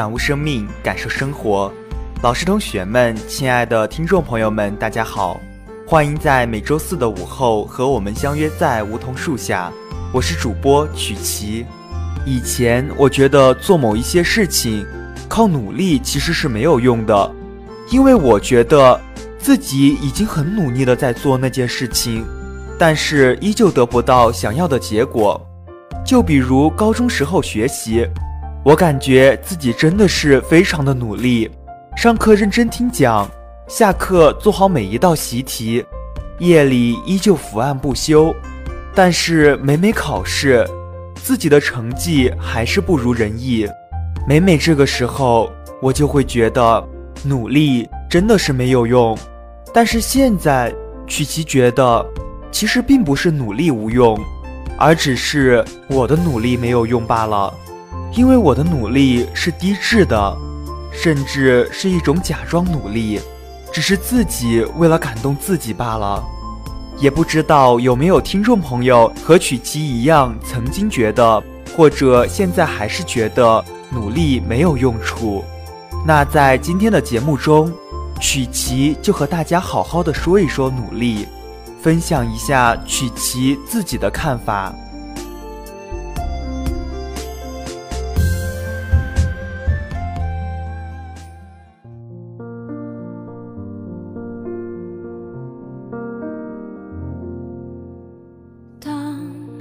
感悟生命，感受生活。老师、同学们，亲爱的听众朋友们，大家好。欢迎在每周四的午后和我们相约在梧桐树下，我是主播曲奇。以前我觉得做某一些事情靠努力其实是没有用的，因为我觉得自己已经很努力的在做那件事情，但是依旧得不到想要的结果。就比如高中时候学习，我感觉自己真的是非常的努力，上课认真听讲。下课做好每一道习题，夜里依旧伏案不休，但是每每考试，自己的成绩还是不如人意。每每这个时候，我就会觉得努力真的是没有用。但是现在，曲奇觉得，其实并不是努力无用，而只是我的努力没有用罢了。因为我的努力是低质的，甚至是一种假装努力。只是自己为了感动自己罢了，也不知道有没有听众朋友和曲奇一样，曾经觉得，或者现在还是觉得努力没有用处。那在今天的节目中，曲奇就和大家好好的说一说努力，分享一下曲奇自己的看法。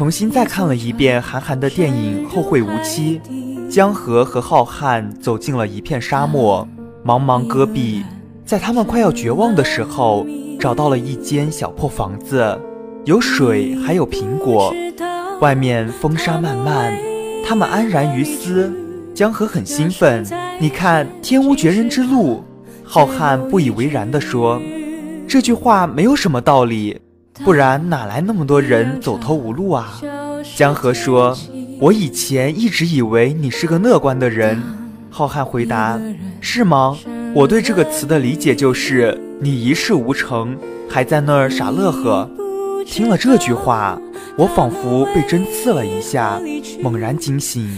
重新再看了一遍韩寒的电影《后会无期》，江河和浩瀚走进了一片沙漠，茫茫戈壁，在他们快要绝望的时候，找到了一间小破房子，有水，还有苹果。外面风沙漫漫，他们安然于斯。江河很兴奋，你看天无绝人之路。浩瀚不以为然地说：“这句话没有什么道理。”不然哪来那么多人走投无路啊？江河说：“我以前一直以为你是个乐观的人。”浩瀚回答：“是吗？我对这个词的理解就是你一事无成，还在那儿傻乐呵。”听了这句话，我仿佛被针刺了一下，猛然惊醒。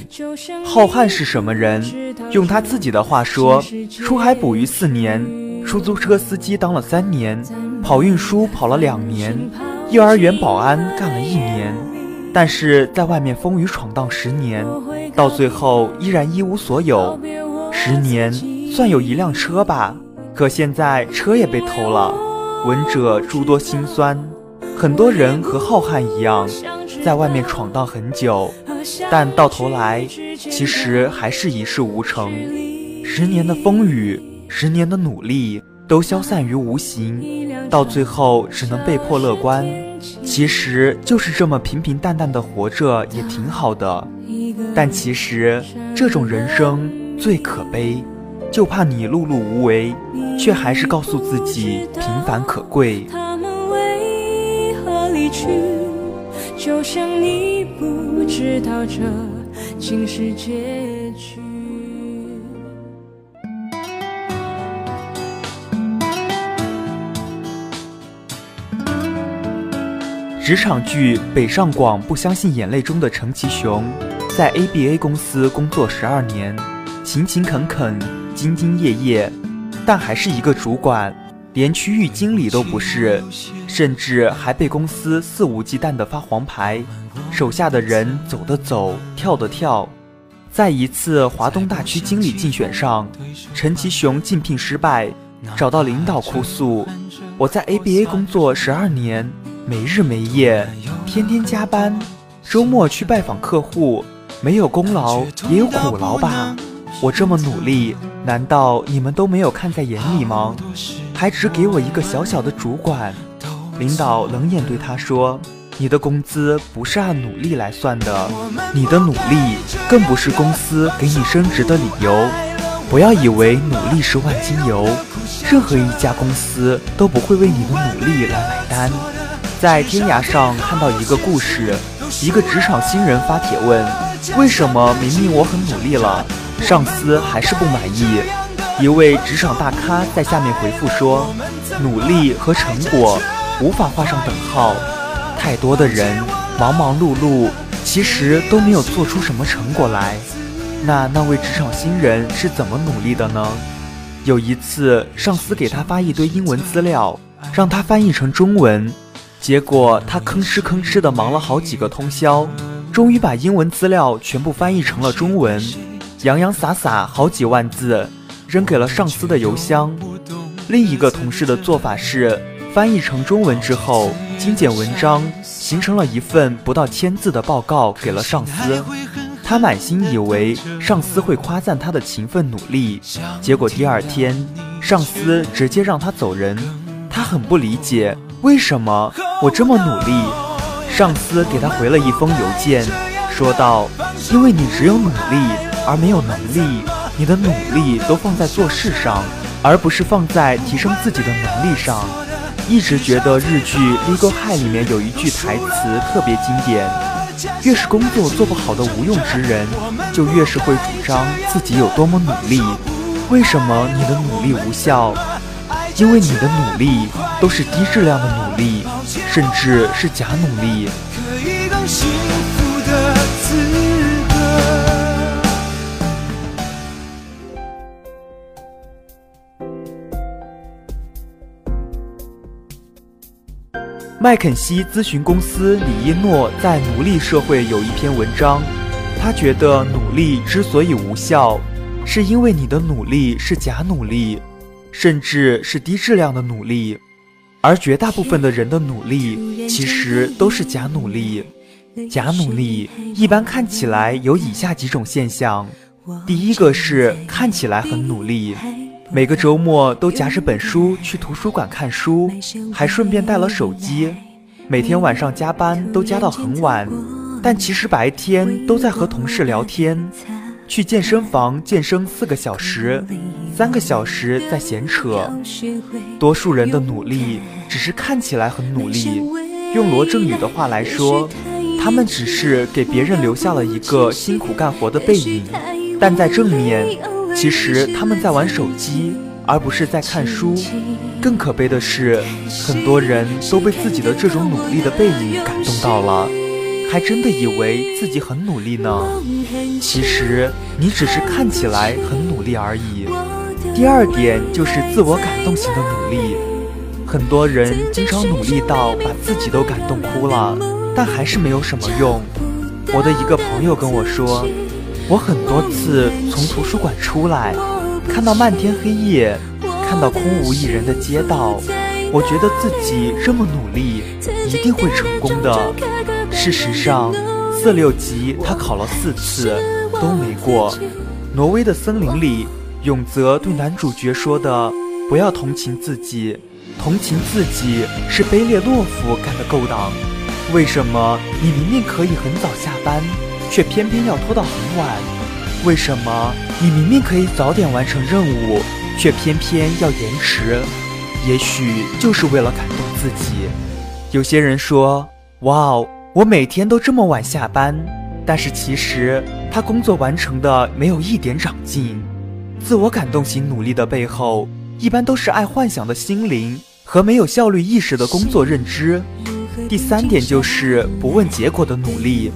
浩瀚是什么人？用他自己的话说：“出海捕鱼四年，出租车司机当了三年。”跑运输跑了两年，幼儿园保安干了一年，但是在外面风雨闯荡十年，到最后依然一无所有。十年算有一辆车吧，可现在车也被偷了，闻者诸多心酸。很多人和浩瀚一样，在外面闯荡很久，但到头来其实还是一事无成。十年的风雨，十年的努力，都消散于无形。到最后只能被迫乐观，其实就是这么平平淡淡的活着也挺好的。但其实这种人生最可悲，就怕你碌碌无为，却还是告诉自己平凡可贵。就像你不知道这竟是结局。职场剧《北上广不相信眼泪》中的陈其雄，在 ABA 公司工作十二年，勤勤恳恳、兢兢业业，但还是一个主管，连区域经理都不是，甚至还被公司肆无忌惮地发黄牌，手下的人走的走，跳的跳。在一次华东大区经理竞选上，陈其雄竞聘失败，找到领导哭诉：“我在 ABA 工作十二年，没日没夜，天天加班，周末去拜访客户，没有功劳也有苦劳吧？我这么努力，难道你们都没有看在眼里吗？还只给我一个小小的主管。”领导冷眼对他说。你的工资不是按努力来算的，你的努力更不是公司给你升职的理由。不要以为努力是万金油，任何一家公司都不会为你的努力来买单。在天涯上看到一个故事，一个职场新人发帖问：为什么明明我很努力了，上司还是不满意？一位职场大咖在下面回复说：努力和成果无法画上等号。太多的人忙忙碌碌，其实都没有做出什么成果来。那那位职场新人是怎么努力的呢？有一次，上司给他发一堆英文资料，让他翻译成中文，结果他吭哧吭哧的忙了好几个通宵，终于把英文资料全部翻译成了中文，洋洋洒洒好几万字，扔给了上司的邮箱。另一个同事的做法是。翻译成中文之后，精简文章，形成了一份不到千字的报告，给了上司。他满心以为上司会夸赞他的勤奋努力，结果第二天，上司直接让他走人。他很不理解，为什么我这么努力？上司给他回了一封邮件，说道：“因为你只有努力而没有能力，你的努力都放在做事上，而不是放在提升自己的能力上。”一直觉得日剧《Legal High》里面有一句台词特别经典：越是工作做不好的无用之人，就越是会主张自己有多么努力。为什么你的努力无效？因为你的努力都是低质量的努力，甚至是假努力。麦肯锡咨询公司李一诺在《奴隶社会》有一篇文章，他觉得努力之所以无效，是因为你的努力是假努力，甚至是低质量的努力，而绝大部分的人的努力其实都是假努力。假努力一般看起来有以下几种现象：第一个是看起来很努力。每个周末都夹着本书去图书馆看书，还顺便带了手机。每天晚上加班都加到很晚，但其实白天都在和同事聊天。去健身房健身四个小时，三个小时在闲扯。多数人的努力只是看起来很努力，用罗振宇的话来说，他们只是给别人留下了一个辛苦干活的背影，但在正面。其实他们在玩手机，而不是在看书。更可悲的是，很多人都被自己的这种努力的背影感动到了，还真的以为自己很努力呢。其实你只是看起来很努力而已。第二点就是自我感动型的努力，很多人经常努力到把自己都感动哭了，但还是没有什么用。我的一个朋友跟我说。我很多次从图书馆出来，看到漫天黑夜，看到空无一人的街道，我觉得自己这么努力，一定会成功的。事实上，四六级他考了四次都没过。挪威的森林里，永泽对男主角说的：“不要同情自己，同情自己是卑劣懦夫干的勾当。为什么你明明可以很早下班？”却偏偏要拖到很晚，为什么你明明可以早点完成任务，却偏偏要延迟？也许就是为了感动自己。有些人说：“哇哦，我每天都这么晚下班。”但是其实他工作完成的没有一点长进。自我感动型努力的背后，一般都是爱幻想的心灵和没有效率意识的工作认知。第三点就是不问结果的努力。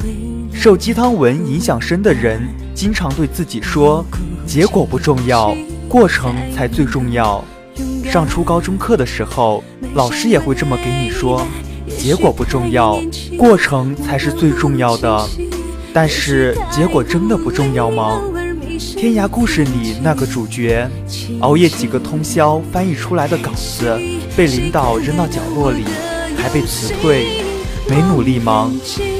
受鸡汤文影响深的人，经常对自己说：“结果不重要，过程才最重要。”上初高中课的时候，老师也会这么给你说：“结果不重要，过程才是最重要的。”但是结果真的不重要吗？天涯故事里那个主角，熬夜几个通宵翻译出来的稿子，被领导扔到角落里，还被辞退，没努力吗？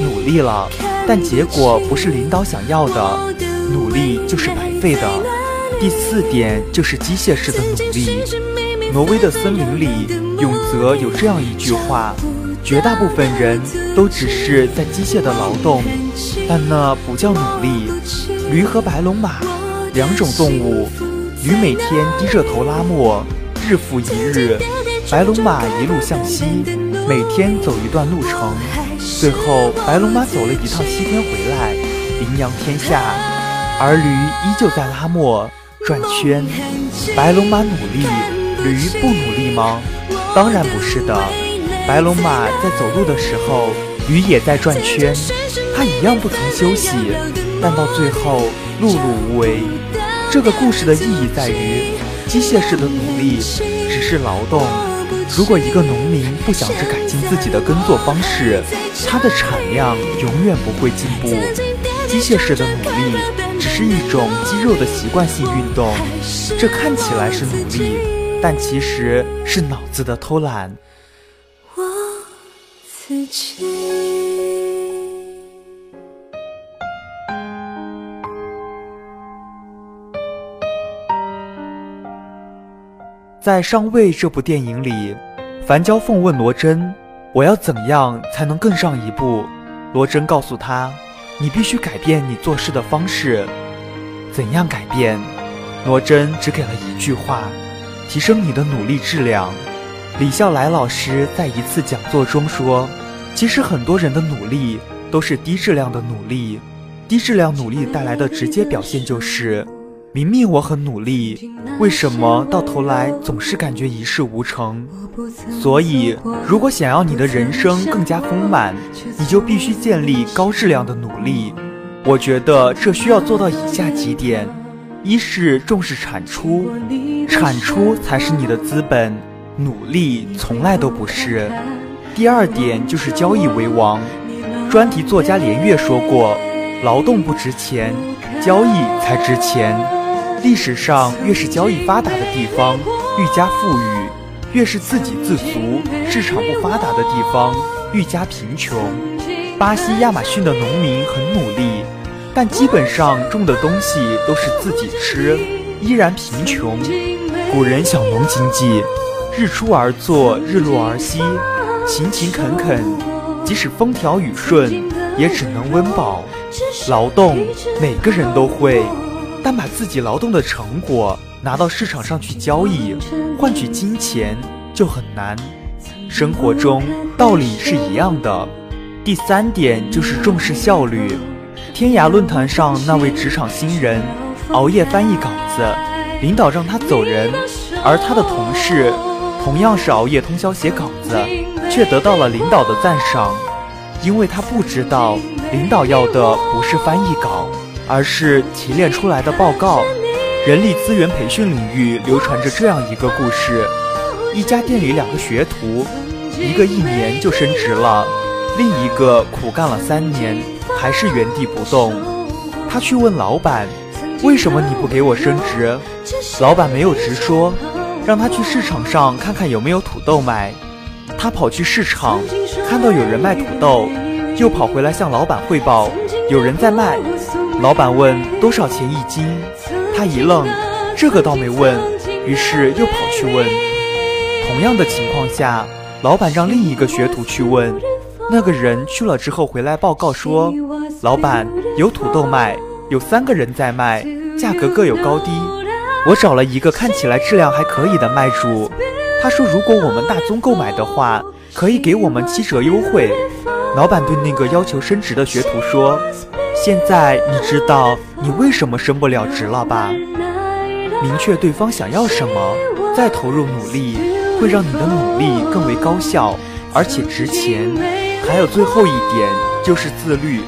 努力了，但结果不是领导想要的，努力就是白费的。第四点就是机械式的努力。挪威的森林里，永泽有这样一句话：绝大部分人都只是在机械的劳动，但那不叫努力。驴和白龙马两种动物，驴每天低着头拉磨，日复一日；白龙马一路向西，每天走一段路程。最后，白龙马走了一趟西天回来，名扬天下，而驴依旧在拉磨转圈。白龙马努力，驴不努力吗？当然不是的。白龙马在走路的时候，驴也在转圈，它一样不曾休息。但到最后，碌碌无为。这个故事的意义在于，机械式的努力只是劳动。如果一个农民不想着改进自己的耕作方式，他的产量永远不会进步。机械式的努力只是一种肌肉的习惯性运动，这看起来是努力，但其实是脑子的偷懒。自己。在《上位》这部电影里，樊娇凤问罗真：“我要怎样才能更上一步？”罗真告诉他：“你必须改变你做事的方式。”怎样改变？罗真只给了一句话：“提升你的努力质量。”李笑来老师在一次讲座中说：“其实很多人的努力都是低质量的努力，低质量努力带来的直接表现就是。”明明我很努力，为什么到头来总是感觉一事无成？所以，如果想要你的人生更加丰满，你就必须建立高质量的努力。我觉得这需要做到以下几点：一是重视产出，产出才是你的资本，努力从来都不是。第二点就是交易为王。专题作家连岳说过：“劳动不值钱，交易才值钱。”历史上越是交易发达的地方，愈加富裕；越是自给自足、市场不发达的地方，愈加贫穷。巴西亚马逊的农民很努力，但基本上种的东西都是自己吃，依然贫穷。古人小农经济，日出而作，日落而息，勤勤恳恳，即使风调雨顺，也只能温饱。劳动，每个人都会。但把自己劳动的成果拿到市场上去交易，换取金钱就很难。生活中道理是一样的。第三点就是重视效率。天涯论坛上那位职场新人熬夜翻译稿子，领导让他走人，而他的同事同样是熬夜通宵写稿子，却得到了领导的赞赏，因为他不知道领导要的不是翻译稿。而是提炼出来的报告。人力资源培训领域流传着这样一个故事：一家店里两个学徒，一个一年就升职了，另一个苦干了三年，还是原地不动。他去问老板：“为什么你不给我升职？”老板没有直说，让他去市场上看看有没有土豆卖。他跑去市场，看到有人卖土豆，又跑回来向老板汇报：“有人在卖。”老板问多少钱一斤，他一愣，这个倒没问，于是又跑去问。同样的情况下，老板让另一个学徒去问，那个人去了之后回来报告说，老板有土豆卖，有三个人在卖，价格各有高低。我找了一个看起来质量还可以的卖主，他说如果我们大宗购买的话，可以给我们七折优惠。老板对那个要求升职的学徒说。现在你知道你为什么升不了职了吧？明确对方想要什么，再投入努力，会让你的努力更为高效，而且值钱。还有最后一点就是自律。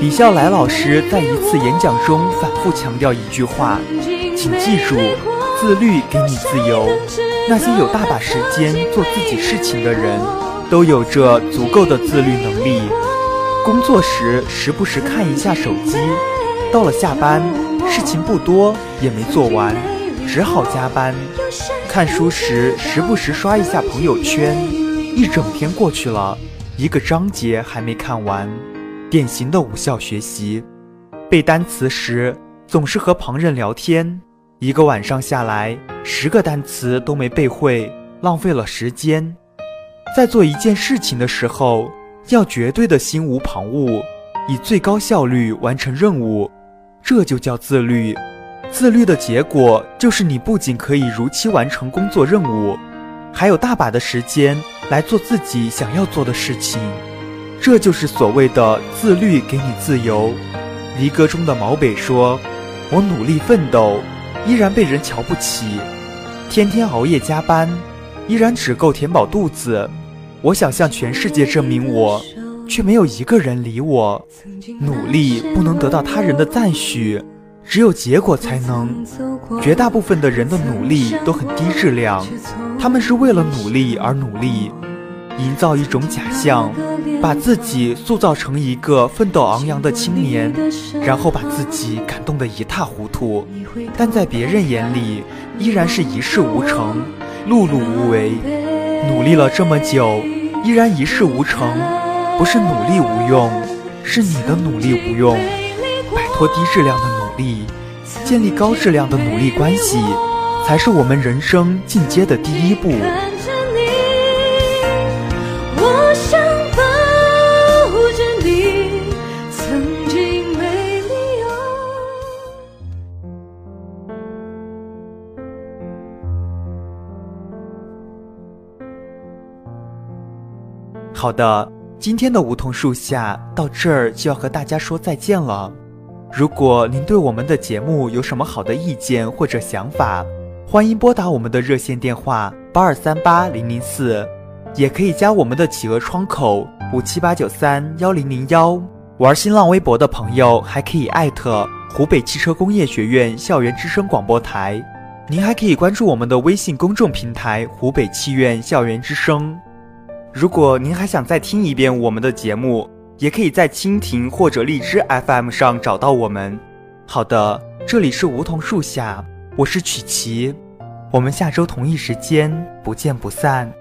李笑来老师在一次演讲中反复强调一句话，请记住，自律给你自由。那些有大把时间做自己事情的人，都有着足够的自律能力。工作时时不时看一下手机，到了下班，事情不多也没做完，只好加班。看书时时不时刷一下朋友圈，一整天过去了，一个章节还没看完，典型的无效学习。背单词时总是和旁人聊天，一个晚上下来，十个单词都没背会，浪费了时间。在做一件事情的时候，要绝对的心无旁骛，以最高效率完成任务，这就叫自律。自律的结果就是你不仅可以如期完成工作任务，还有大把的时间来做自己想要做的事情。这就是所谓的自律给你自由。离歌中的毛北说：“我努力奋斗，依然被人瞧不起；天天熬夜加班，依然只够填饱肚子。”我想向全世界证明我，却没有一个人理我。努力不能得到他人的赞许，只有结果才能。绝大部分的人的努力都很低质量，他们是为了努力而努力，营造一种假象，把自己塑造成一个奋斗昂扬的青年，然后把自己感动得一塌糊涂，但在别人眼里依然是一事无成，碌碌无为。努力了这么久。依然一事无成，不是努力无用，是你的努力无用。摆脱低质量的努力，建立高质量的努力关系，才是我们人生进阶的第一步。好的，今天的梧桐树下到这儿就要和大家说再见了。如果您对我们的节目有什么好的意见或者想法，欢迎拨打我们的热线电话八二三八零零四，也可以加我们的企鹅窗口五七八九三幺零零幺。玩新浪微博的朋友还可以艾特湖北汽车工业学院校园之声广播台。您还可以关注我们的微信公众平台湖北汽院校园之声。如果您还想再听一遍我们的节目，也可以在蜻蜓或者荔枝 FM 上找到我们。好的，这里是梧桐树下，我是曲奇，我们下周同一时间不见不散。